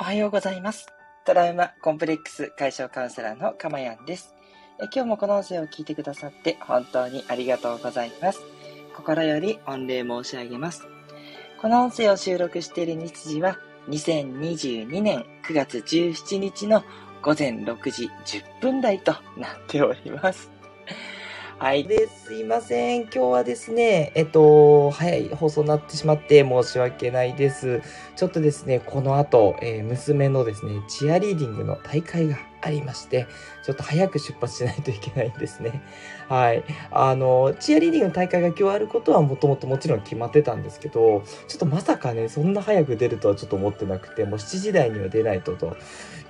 おはようございます。トラウマコンプレックス解消カウンセラーのかまやんです。え今日もこの音声を聞いてくださって本当にありがとうございます。心より御礼申し上げます。この音声を収録している日時は2022年9月17日の午前6時10分台となっております。はい。ですいません。今日はですね、えっと、早い放送になってしまって申し訳ないです。ちょっとですね、この後、えー娘のですね、チアリーディングの大会がありまして、ちょっと早く出発しないといけないんですね。はい。あの、チアリーディングの大会が今日あることはもともともちろん決まってたんですけど、ちょっとまさかね、そんな早く出るとはちょっと思ってなくて、もう7時台には出ないとと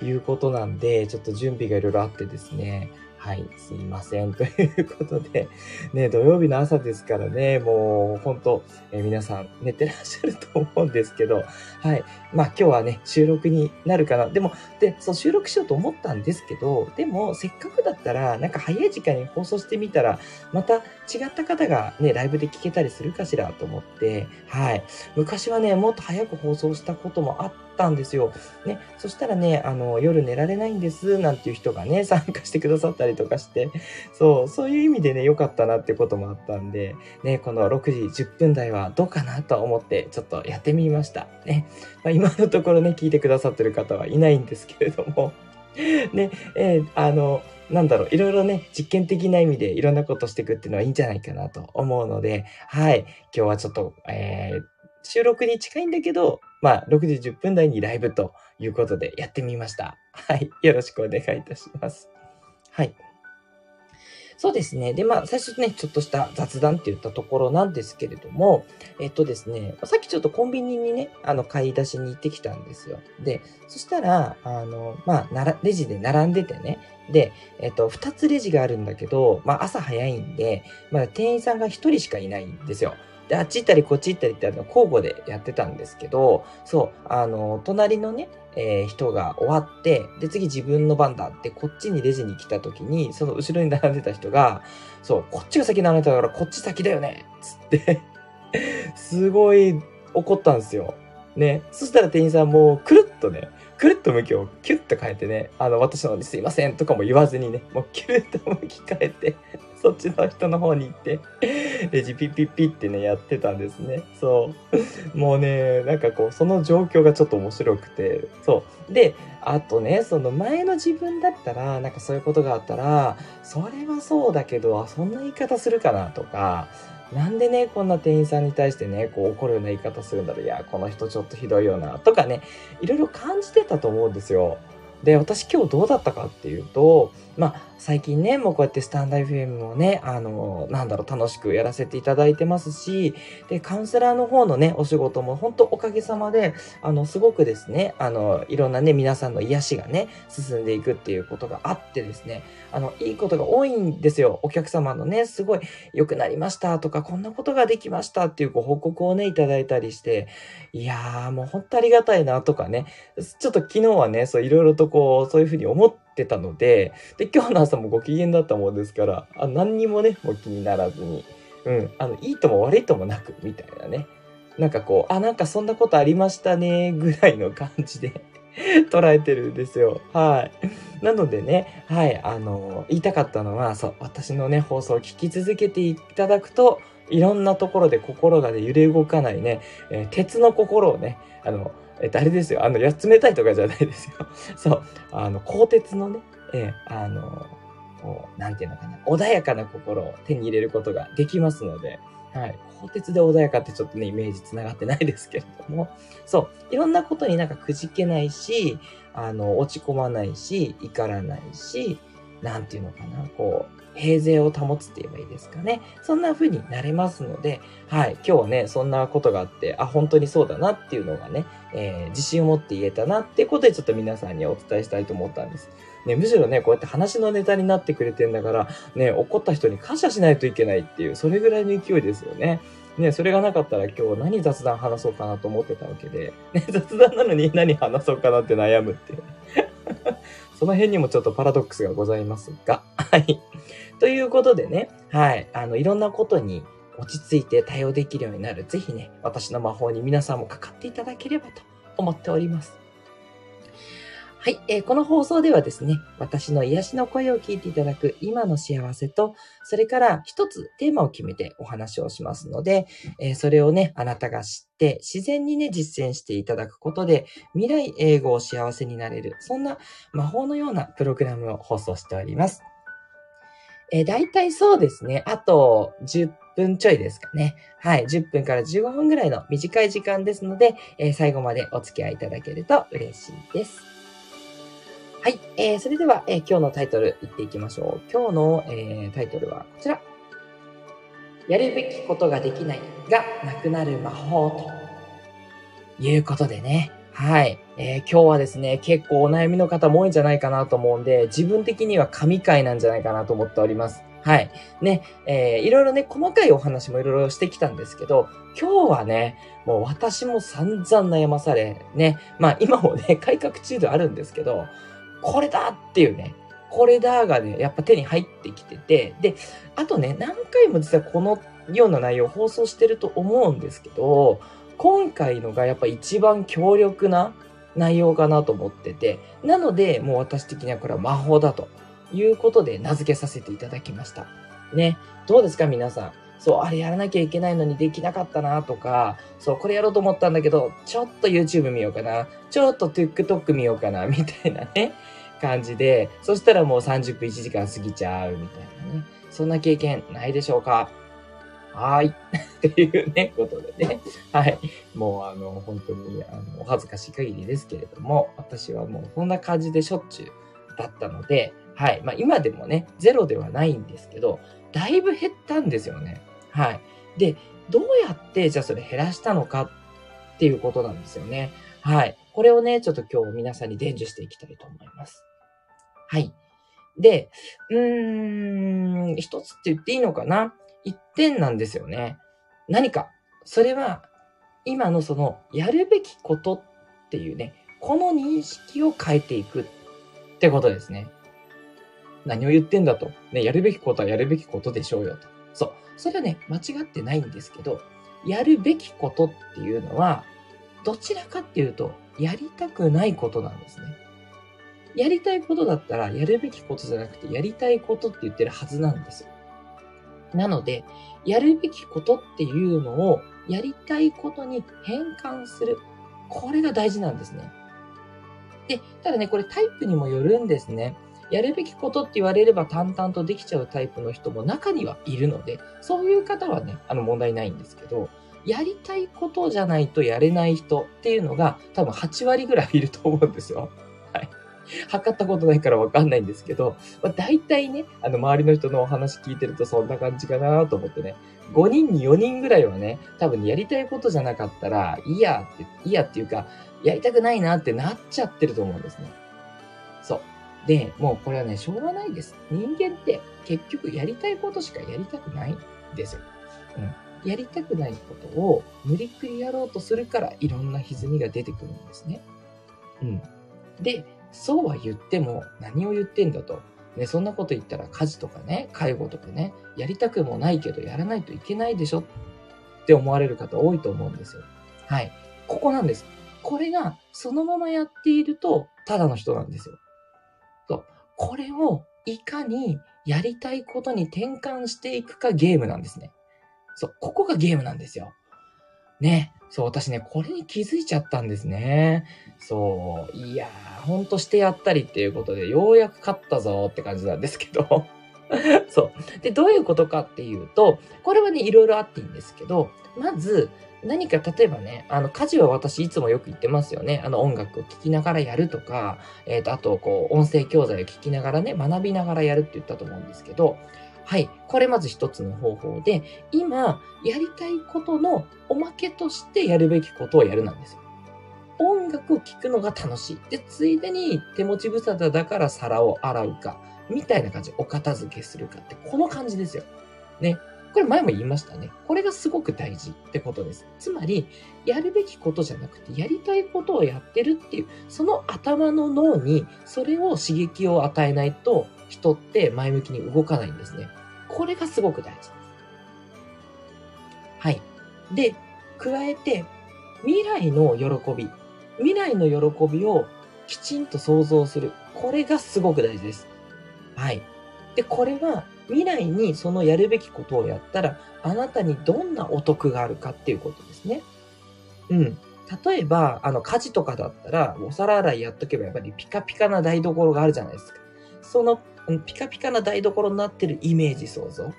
いうことなんで、ちょっと準備がいろいろあってですね、はい、すいません。ということで、ね、土曜日の朝ですからね、もう本当、えー皆さん寝てらっしゃると思うんですけど、はい。まあ今日はね、収録になるかな。でも、で、そう収録しようと思ったんですけど、でもせっかくだったら、なんか早い時間に放送してみたら、また違った方がね、ライブで聞けたりするかしらと思って、はい。昔はね、もっと早く放送したこともあってたんですよ。ね、そしたらね、あの、夜寝られないんです、なんていう人がね、参加してくださったりとかして、そう、そういう意味でね、良かったなってこともあったんで、ね、この6時10分台はどうかなと思って、ちょっとやってみました。ね。まあ、今のところね、聞いてくださってる方はいないんですけれども、ね、えーあの、なんだろう、いろいろね、実験的な意味でいろんなことしていくっていうのはいいんじゃないかなと思うので、はい、今日はちょっと、えー収録に近いんだけど、まあ、6時10分台にライブということでやってみました。はい。よろしくお願いいたします。はい。そうですね。で、まあ、最初ね、ちょっとした雑談って言ったところなんですけれども、えっとですね、さっきちょっとコンビニにね、あの、買い出しに行ってきたんですよ。で、そしたら、あの、まあ、なら、レジで並んでてね、で、えっと、二つレジがあるんだけど、まあ、朝早いんで、まだ店員さんが一人しかいないんですよ。で、あっち行ったりこっち行ったりってあの交互でやってたんですけど、そう、あの、隣のね、えー人が終わって、で、次自分の番だって、こっちにレジに来た時に、その後ろに並んでた人が、そう、こっちが先並んでたから、こっち先だよねつって、すごい怒ったんですよ。ね。そしたら店員さんもう、くるっとね、くるっと向きをキュッと変えてね、あの、私の方にすいませんとかも言わずにね、もうキュッと向き変えて、そっちの人の方に行って、レジピッピッピッってね、やってたんですね。そう。もうね、なんかこう、その状況がちょっと面白くて、そう。で、あとね、その前の自分だったら、なんかそういうことがあったら、それはそうだけど、あそんな言い方するかなとか、なんでね、こんな店員さんに対してね、こう怒るような言い方するんだろう。いや、この人ちょっとひどいよな、とかね、いろいろ感じてたと思うんですよ。で、私今日どうだったかっていうと、まあ、最近ね、もうこうやってスタンダ FM もね、あの、なんだろう、楽しくやらせていただいてますし、で、カウンセラーの方のね、お仕事も本当おかげさまで、あの、すごくですね、あの、いろんなね、皆さんの癒しがね、進んでいくっていうことがあってですね、あの、いいことが多いんですよ。お客様のね、すごい良くなりましたとか、こんなことができましたっていうご報告をね、いただいたりして、いやー、もう本当ありがたいなとかね、ちょっと昨日はね、そういろいろとこう、そういうふうに思ってたので、で、今日の朝もご機嫌だったもんですから、あ何にもね、もう気にならずに、うん、あの、いいとも悪いともなく、みたいなね。なんかこう、あ、なんかそんなことありましたね、ぐらいの感じで 捉えてるんですよ。はい。なのでね、はい、あの、言いたかったのは、そう、私のね、放送を聞き続けていただくと、いろんなところで心がね、揺れ動かないね、えー鉄の心をね、あの、えっと、あれですよ、あの、やつ冷たいとかじゃないですよ。そう、あの、鋼鉄のね、えーあの、こう、なんていうのかな、穏やかな心を手に入れることができますので、はい。鋼鉄で穏やかってちょっとね、イメージつながってないですけれども、そう、いろんなことになんかくじけないし、あの、落ち込まないし、怒らないし、なんていうのかな、こう、平静を保つって言えばいいですかね。そんな風になれますので、はい、今日はね、そんなことがあって、あ、本当にそうだなっていうのがね、えー自信を持って言えたなってことでちょっと皆さんにお伝えしたいと思ったんです。ね、むしろね、こうやって話のネタになってくれてんだから、ね、怒った人に感謝しないといけないっていう、それぐらいの勢いですよね。ね、それがなかったら今日何雑談話そうかなと思ってたわけで、ね、雑談なのに何話そうかなって悩むって。その辺にもちょっとパラドックスがございますが、はい。ということでね、はい。あの、いろんなことに落ち着いて対応できるようになる。ぜひね、私の魔法に皆さんもかかっていただければと思っております。はい、えー、この放送ではですね、私の癒しの声を聞いていただく今の幸せと、それから一つテーマを決めてお話をしますので、えー、それをね、あなたが知って、自然にね、実践していただくことで、未来英語を幸せになれる、そんな魔法のようなプログラムを放送しております。えー、大体そうですね、あと10分ちょいですかね。はい、10分から15分ぐらいの短い時間ですので、えー、最後までお付き合いいただけると嬉しいです。はい。えー、それでは、えー、今日のタイトルいっていきましょう。今日の、えー、タイトルはこちら。やるべきことができないがなくなる魔法ということでね。はい。えー、今日はですね、結構お悩みの方も多いんじゃないかなと思うんで、自分的には神回なんじゃないかなと思っております。はい。ね、えー、いろいろね、細かいお話もいろいろしてきたんですけど、今日はね、もう私も散々悩まされ、ね、まあ今もね、改革中ではあるんですけど、これだっていうね、これだがね、やっぱ手に入ってきてて、で、あとね、何回も実はこのような内容を放送してると思うんですけど、今回のがやっぱ一番強力な内容かなと思ってて、なので、もう私的にはこれは魔法だということで名付けさせていただきました。ね。どうですか皆さん。そう、あれやらなきゃいけないのにできなかったなとか、そう、これやろうと思ったんだけど、ちょっと YouTube 見ようかな、ちょっと TikTok 見ようかな、みたいなね、感じで、そしたらもう30分1時間過ぎちゃうみたいなね。そんな経験ないでしょうか？はーい。っていうね、ことでね。はい。もうあの、本当に、あの、お恥ずかしい限りですけれども、私はもうそんな感じでしょっちゅうだったので、はい。まあ今でもね、ゼロではないんですけど、だいぶ減ったんですよね。はい。で、どうやってじゃあそれ減らしたのかっていうことなんですよね。はい。これをね、ちょっと今日皆さんに伝授していきたいと思います。はい。で、うーん、一つって言っていいのかな？一点なんですよね。何か。それは、今のその、やるべきことっていうね、この認識を変えていくってことですね。何を言ってんだと。ね、やるべきことはやるべきことでしょうよと。そう。それはね、間違ってないんですけど、やるべきことっていうのは、どちらかっていうと、やりたくないことなんですね。やりたいことだったら、やるべきことじゃなくて、やりたいことって言ってるはずなんですよ。なので、やるべきことっていうのを、やりたいことに変換する。これが大事なんですね。で、ただね、これタイプにもよるんですね。やるべきことって言われれば淡々とできちゃうタイプの人も中にはいるので、そういう方はね、あの問題ないんですけど、やりたいことじゃないとやれない人っていうのが多分8割ぐらいいると思うんですよ。はい。測ったことないからわかんないんですけど、まあ、大体ね、あの、周りの人のお話聞いてるとそんな感じかなと思ってね、5人に4人ぐらいはね、多分やりたいことじゃなかったら、いいやって、いいやっていうか、やりたくないなってなっちゃってると思うんですね。そう。で、もうこれはね、しょうがないです。人間って結局やりたいことしかやりたくないんですよ。うん。やりたくないことを無理くりやろうとするからいろんな歪みが出てくるんですね。うん。で、そうは言っても何を言ってんだと。ね、そんなこと言ったら家事とかね、介護とかね、やりたくもないけどやらないといけないでしょって思われる方多いと思うんですよ。はい。ここなんです。これがそのままやっていると、ただの人なんですよ。そう。これをいかにやりたいことに転換していくかゲームなんですね。そう、ここがゲームなんですよ。ね。そう、私ね、これに気づいちゃったんですね。そう、いやー、ほんとしてやったりっていうことで、ようやく勝ったぞって感じなんですけど。そう。で、どういうことかっていうと、これはね、いろいろあっていいんですけど、まず、何か例えばね、あの、家事は私いつもよく言ってますよね。あの、音楽を聴きながらやるとか、えっ、ー、と、あと、こう、音声教材を聞きながらね、学びながらやるって言ったと思うんですけど、はい。これまず一つの方法で、今、やりたいことのおまけとしてやるべきことをやるなんですよ。音楽を聴くのが楽しい。で、ついでに手持ち無沙汰だから皿を洗うか、みたいな感じお片付けするかって、この感じですよ。ね。これ前も言いましたね。これがすごく大事ってことです。つまり、やるべきことじゃなくて、やりたいことをやってるっていう、その頭の脳に、それを刺激を与えないと、人って前向きに動かないんですね。これがすごく大事です。はい。で、加えて、未来の喜び。未来の喜びをきちんと想像する。これがすごく大事です。はい。で、これは未来にそのやるべきことをやったら、あなたにどんなお得があるかっていうことですね。うん。例えば、あの、家事とかだったら、お皿洗いやっとけばやっぱりピカピカな台所があるじゃないですか。その、ピカピカな台所になってるイメージ想像。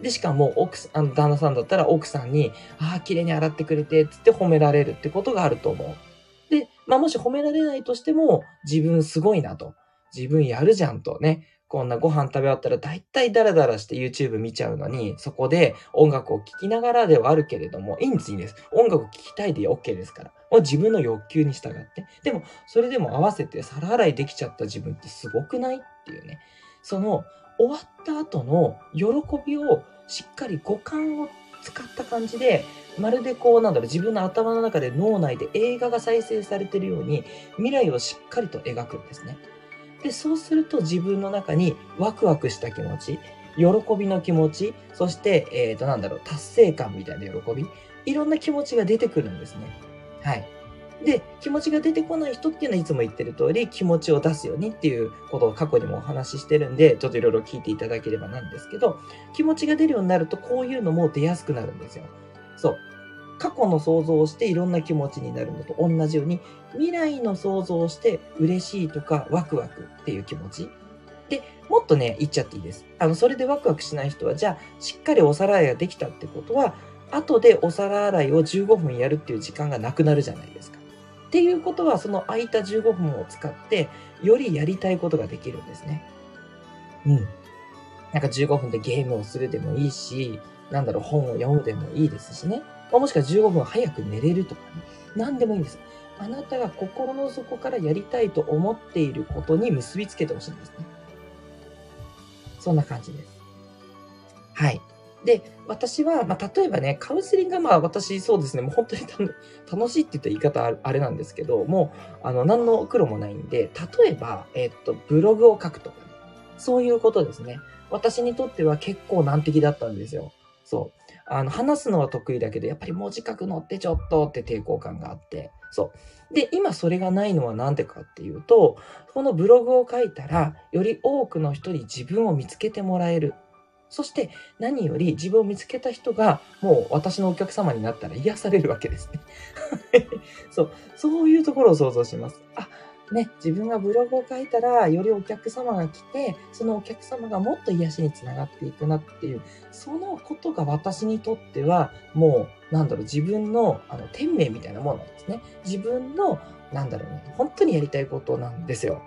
で、しかも、奥さん、あの、旦那さんだったら奥さんに、ああ、綺麗に洗ってくれて、つって褒められるってことがあると思う。で、まあ、もし褒められないとしても、自分すごいなと。自分やるじゃんとね。こんなご飯食べ終わったら大体ダラダラして YouTube 見ちゃうのに、そこで音楽を聴きながらではあるけれども、いいんです、いいんです。音楽を聴きたいで OK ですから。もう自分の欲求に従って。でも、それでも合わせて皿洗いできちゃった自分ってすごくないっていうね。その、終わった後の喜びをしっかり五感を使った感じで、まるでこう、なんだろう、自分の頭の中で脳内で映画が再生されてるように、未来をしっかりと描くんですね。で、そうすると自分の中にワクワクした気持ち、喜びの気持ち、そして、えっ、ー、と、なんだろう、達成感みたいな喜び、いろんな気持ちが出てくるんですね。はい。で、気持ちが出てこない人っていうのはいつも言ってる通り、気持ちを出すようにっていうことを過去にもお話ししてるんで、ちょっといろいろ聞いていただければなんですけど、気持ちが出るようになると、こういうのも出やすくなるんですよ。そう。過去の想像をしていろんな気持ちになるのと同じように、未来の想像をして嬉しいとかワクワクっていう気持ち。で、もっとね、言っちゃっていいです。あの、それでワクワクしない人は、じゃあ、しっかりお皿洗いができたってことは、後でお皿洗いを15分やるっていう時間がなくなるじゃないですか。っていうことは、その空いた15分を使って、よりやりたいことができるんですね。うん。なんか15分でゲームをするでもいいし、なんだろう、本を読むでもいいですしね。ま、もしくは15分早く寝れるとかね。何でもいいんです。あなたが心の底からやりたいと思っていることに結びつけてほしいんですね。そんな感じです。はい。で、私は、まあ、例えばね、カウンセリングがまあ私そうですね、もう本当に楽しいって言った言い方あれなんですけど、もう、あの、何の苦労もないんで、例えば、えっと、ブログを書くとかね、そういうことですね。私にとっては結構難敵だったんですよ。そう。あの、話すのは得意だけど、やっぱり文字書くのってちょっとって抵抗感があって、そう。で、今それがないのは何でかっていうと、このブログを書いたら、より多くの人に自分を見つけてもらえる。そして何より自分を見つけた人がもう私のお客様になったら癒されるわけですね。そう、そういうところを想像します。あ、ね、自分がブログを書いたら、よりお客様が来て、そのお客様がもっと癒しにつながっていくなっていう、そのことが私にとっては、もう、なんだろう、自分の、あの、天命みたいなものなんですね。自分の、なんだろうね、本当にやりたいことなんですよ。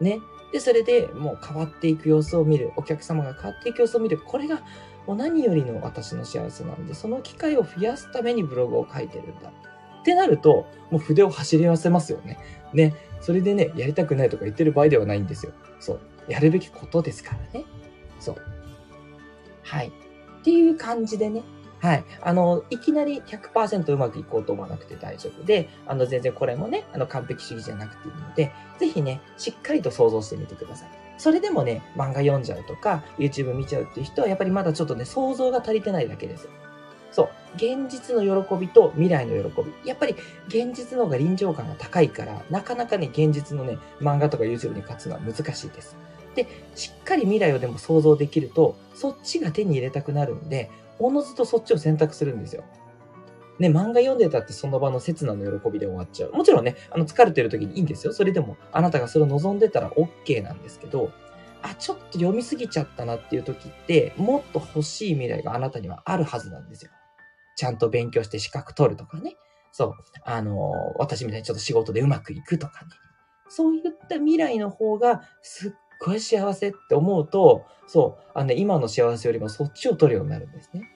ね。で、それでもう変わっていく様子を見る、お客様が変わっていく様子を見る、これがもう何よりの私の幸せなんで、その機会を増やすためにブログを書いてるんだ。ってなると、もう筆を走り合わせますよね。ね。それでね、やりたくないとか言ってる場合ではないんですよ。そう。やるべきことですからね。そう。はい。っていう感じでね。はい。あの、いきなり100%うまくいこうと思わなくて大丈夫で、あの、全然これもね、あの、完璧主義じゃなくていいので、ぜひね、しっかりと想像してみてください。それでもね、漫画読んじゃうとか、YouTube 見ちゃうっていう人は、やっぱりまだちょっとね、想像が足りてないだけです。現実の喜びと未来の喜び。やっぱり現実の方が臨場感が高いから、なかなかね、現実のね、漫画とか YouTube に勝つのは難しいです。で、しっかり未来をでも想像できると、そっちが手に入れたくなるんで、おのずとそっちを選択するんですよ。ね、漫画読んでたってその場の刹那の喜びで終わっちゃう。もちろんね、あの、疲れてる時にいいんですよ。それでも、あなたがそれを望んでたら OK なんですけど、あ、ちょっと読みすぎちゃったなっていう時って、もっと欲しい未来があなたにはあるはずなんですよ。ちゃんと勉強して資格取るとかね。そう。あの、私みたいにちょっと仕事でうまくいくとかね。そういった未来の方がすっごい幸せって思うと、そう、あのね、今の幸せよりもそっちを取るようになるんですね。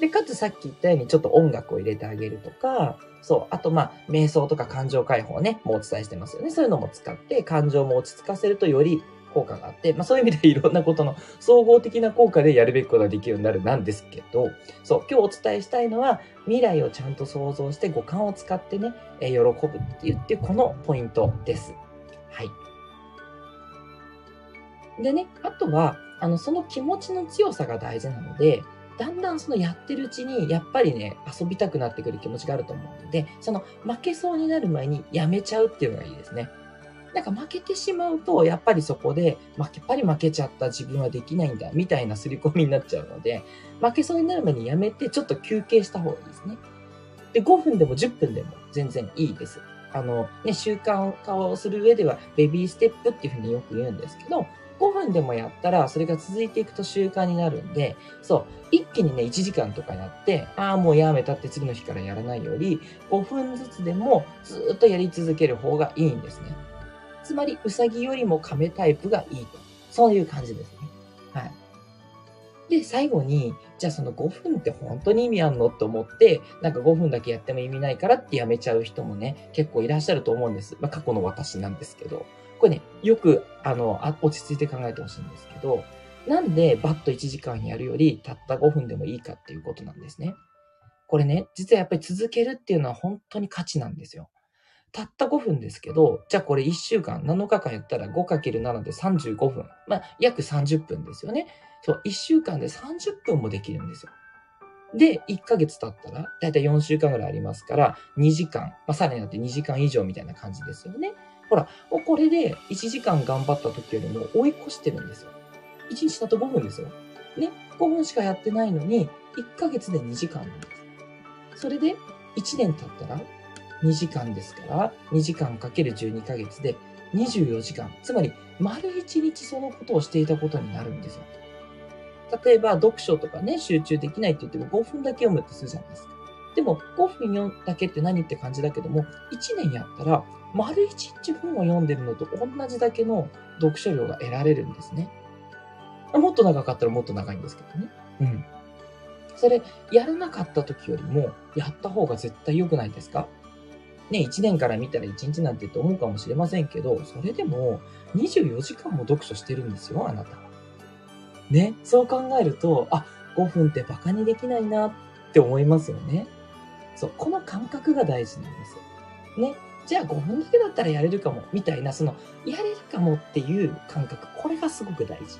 で、かつさっき言ったようにちょっと音楽を入れてあげるとか、そう、あとまあ、瞑想とか感情解放ね、もうお伝えしてますよね。そういうのも使って感情も落ち着かせるとより効果があって、まあそういう意味でいろんなことの総合的な効果でやるべきことができるようになるなんですけど、そう、今日お伝えしたいのは、未来をちゃんと想像して五感を使ってね、え喜ぶって言って、このポイントです。はい。でね、あとは、あの、その気持ちの強さが大事なので、だんだんそのやってるうちに、やっぱりね、遊びたくなってくる気持ちがあると思うので、その負けそうになる前にやめちゃうっていうのがいいですね。なんか負けてしまうと、やっぱりそこで、負け、やっぱり負けちゃった自分はできないんだ、みたいな刷り込みになっちゃうので、負けそうになる前にやめて、ちょっと休憩した方がいいですね。で、5分でも10分でも全然いいです。あの、ね、習慣化をする上では、ベビーステップっていうふうによく言うんですけど、5分でもやったら、それが続いていくと習慣になるんで、そう、一気にね、1時間とかやって、ああ、もうやめたって次の日からやらないより、5分ずつでもずっとやり続ける方がいいんですね。つまり、うさぎよりも亀タイプがいいと。そういう感じですね。はい。で、最後に、じゃあその5分って本当に意味あんのって思って、なんか5分だけやっても意味ないからってやめちゃう人もね、結構いらっしゃると思うんです。まあ過去の私なんですけど。これね、よく、あの、あ落ち着いて考えてほしいんですけど、なんでバッと1時間やるよりたった5分でもいいかっていうことなんですね。これね、実はやっぱり続けるっていうのは本当に価値なんですよ。たった5分ですけど、じゃあこれ1週間、7日間やったら 5×7 で35分。まあ、約30分ですよね。そう、1週間で30分もできるんですよ。で、1ヶ月経ったら、だいたい4週間ぐらいありますから、2時間、まあ、さらになって2時間以上みたいな感じですよね。ほら、もうこれで1時間頑張った時よりも追い越してるんですよ。1日だと5分ですよ。ね。5分しかやってないのに、1ヶ月で2時間なんです。それで、1年経ったら、2時間ですから、2時間かける12ヶ月で24時間。つまり、丸1日そのことをしていたことになるんですよ。例えば、読書とかね、集中できないって言っても5分だけ読むってするじゃないですか。でも、5分読だけって何って感じだけども、1年やったら、丸1日本を読んでるのと同じだけの読書量が得られるんですね。もっと長かったらもっと長いんですけどね。うん。それ、やらなかった時よりも、やった方が絶対良くないですか？ね、1年から見たら1日なんてって思うかもしれませんけど、それでも24時間も読書してるんですよ、あなたは。ね、そう考えると、あ、5分ってバカにできないなって思いますよね。そう、この感覚が大事なんです。ね。じゃあ5分だけだったらやれるかも、みたいな、その、やれるかもっていう感覚、これがすごく大事。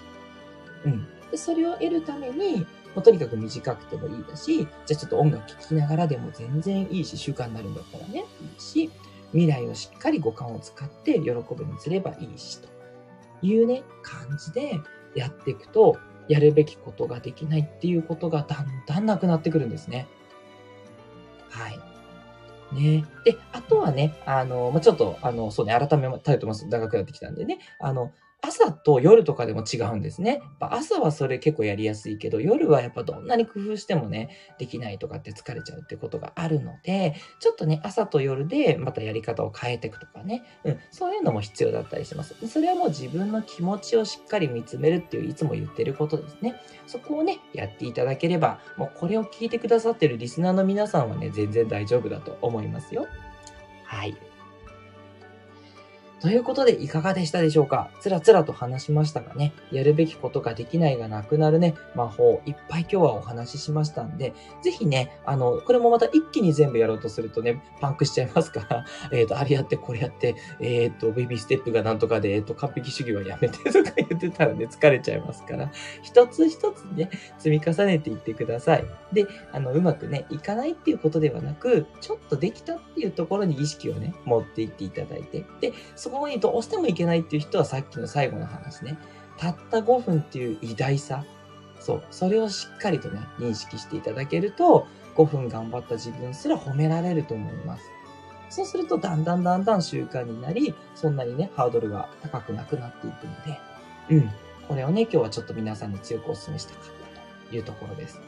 うん。で、それを得るために、もうとにかく短くてもいいだし、じゃあちょっと音楽聴きながらでも全然いいし、習慣になるんだったらね、いいし、未来をしっかり五感を使って喜ぶにすればいいし、というね、感じでやっていくと、やるべきことができないっていうことがだんだんなくなってくるんですね。はい。ね。で、あとはね、あの、まあ、ちょっと、あの、そうね、改めたいと思います。長くなってきたんでね。あの、朝と夜とかでも違うんですね。朝はそれ結構やりやすいけど、夜はやっぱどんなに工夫してもね、できないとかって疲れちゃうってことがあるので、ちょっとね、朝と夜でまたやり方を変えていくとかね、うん、そういうのも必要だったりします。それはもう自分の気持ちをしっかり見つめるっていういつも言ってることですね。そこをね、やっていただければ、もうこれを聞いてくださってるリスナーの皆さんはね、全然大丈夫だと思いますよ。はい。ということで、いかがでしたでしょうか？つらつらと話しましたがね、やるべきことができないがなくなるね、魔法、いっぱい今日はお話ししましたんで、ぜひね、あの、これもまた一気に全部やろうとするとね、パンクしちゃいますから、えっ、ー、と、あれやって、これやって、えっ、ー、と、ベビーステップがなんとかで、えっ、ー、と、完璧主義はやめてとか言ってたらね、疲れちゃいますから、一つ一つね、積み重ねていってください。で、あの、うまくね、いかないっていうことではなく、ちょっとできたっていうところに意識をね、持っていっていただいて、で、そこにどうしてもいけないっていう人はさっきの最後の話ね。たった5分っていう偉大さ。そう。それをしっかりとね、認識していただけると、5分頑張った自分すら褒められると思います。そうすると、だんだんだんだん習慣になり、そんなにね、ハードルが高くなくなっていくので、うん。これをね、今日はちょっと皆さんに強くお勧めしたかったというところです。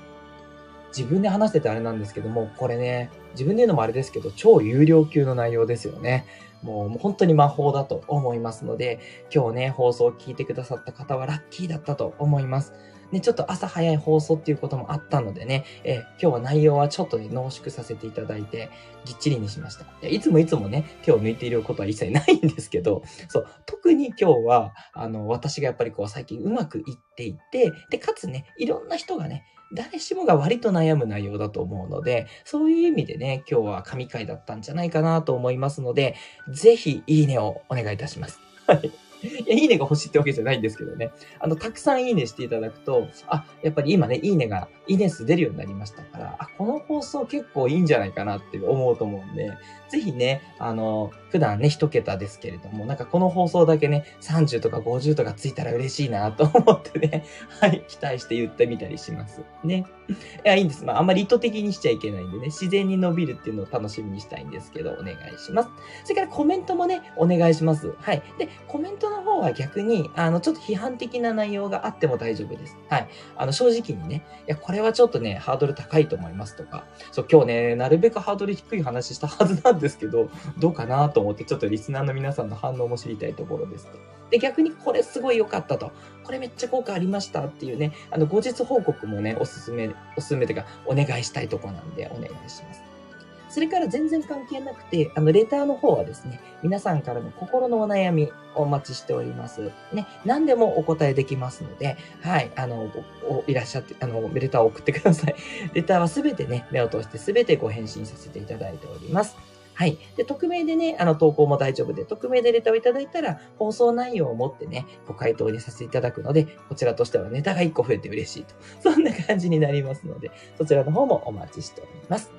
自分で話しててあれなんですけども、これね、自分で言うのもあれですけど、超有料級の内容ですよね。もうもう本当に魔法だと思いますので、今日ね、放送を聞いてくださった方はラッキーだったと思います。ね、ちょっと朝早い放送っていうこともあったのでね、え今日は内容はちょっとね、濃縮させていただいて、ぎっちりにしました。いいつもいつもね、手を抜いていることは一切ないんですけど、そう、特に今日は、あの、私がやっぱりこう最近うまくいっていて、で、かつね、いろんな人がね、誰しもが割と悩む内容だと思うので、そういう意味でね、今日は神回だったんじゃないかなと思いますので、ぜひいいねをお願いいたします。はい。いや、いいねが欲しいってわけじゃないんですけどね。あの、たくさんいいねしていただくと、あ、やっぱり今ね、いいねが、いいね数出るようになりましたから、あ、この放送結構いいんじゃないかなって思うと思うんで、ぜひね、あの、普段ね、一桁ですけれども、なんかこの放送だけね、30とか50とかついたら嬉しいなと思ってね、はい、期待して言ってみたりします。ね。いや、いいんです。まあ、あんまり意図的にしちゃいけないんでね、自然に伸びるっていうのを楽しみにしたいんですけど、お願いします。それからコメントもね、お願いします。はい。で、コメントの方は逆に、あの、ちょっと批判的な内容があっても大丈夫です。はい。あの、正直にね、いや、これはちょっとね、ハードル高いと思いますとか、そう、今日ね、なるべくハードル低い話したはずなんですけど、どうかなと思って、ちょっとリスナーの皆さんの反応も知りたいところですと。で、逆にこれすごい良かったと。これめっちゃ効果ありましたっていうね、あの、後日報告もね、おすすめ、おすすめというか、お願いしたいとこなんで、お願いします。それから全然関係なくて、あの、レターの方はですね、皆さんからの心のお悩みお待ちしております。ね、何でもお答えできますので、はい、あの、いらっしゃって、あの、レターを送ってください。レターはすべてね、目を通してすべてご返信させていただいております。はい。で、匿名でね、あの、投稿も大丈夫で、匿名でレターをいただいたら、放送内容を持ってね、ご回答にさせていただくので、こちらとしてはネタが1個増えて嬉しいと。そんな感じになりますので、そちらの方もお待ちしております。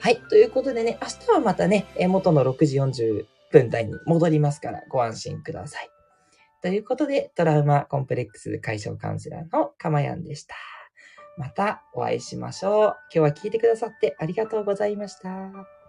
はい。ということでね、明日はまたね、元の6時40分台に戻りますから、ご安心ください。ということで、トラウマコンプレックス解消カウンセラーのかまやんでした。またお会いしましょう。今日は聞いてくださってありがとうございました。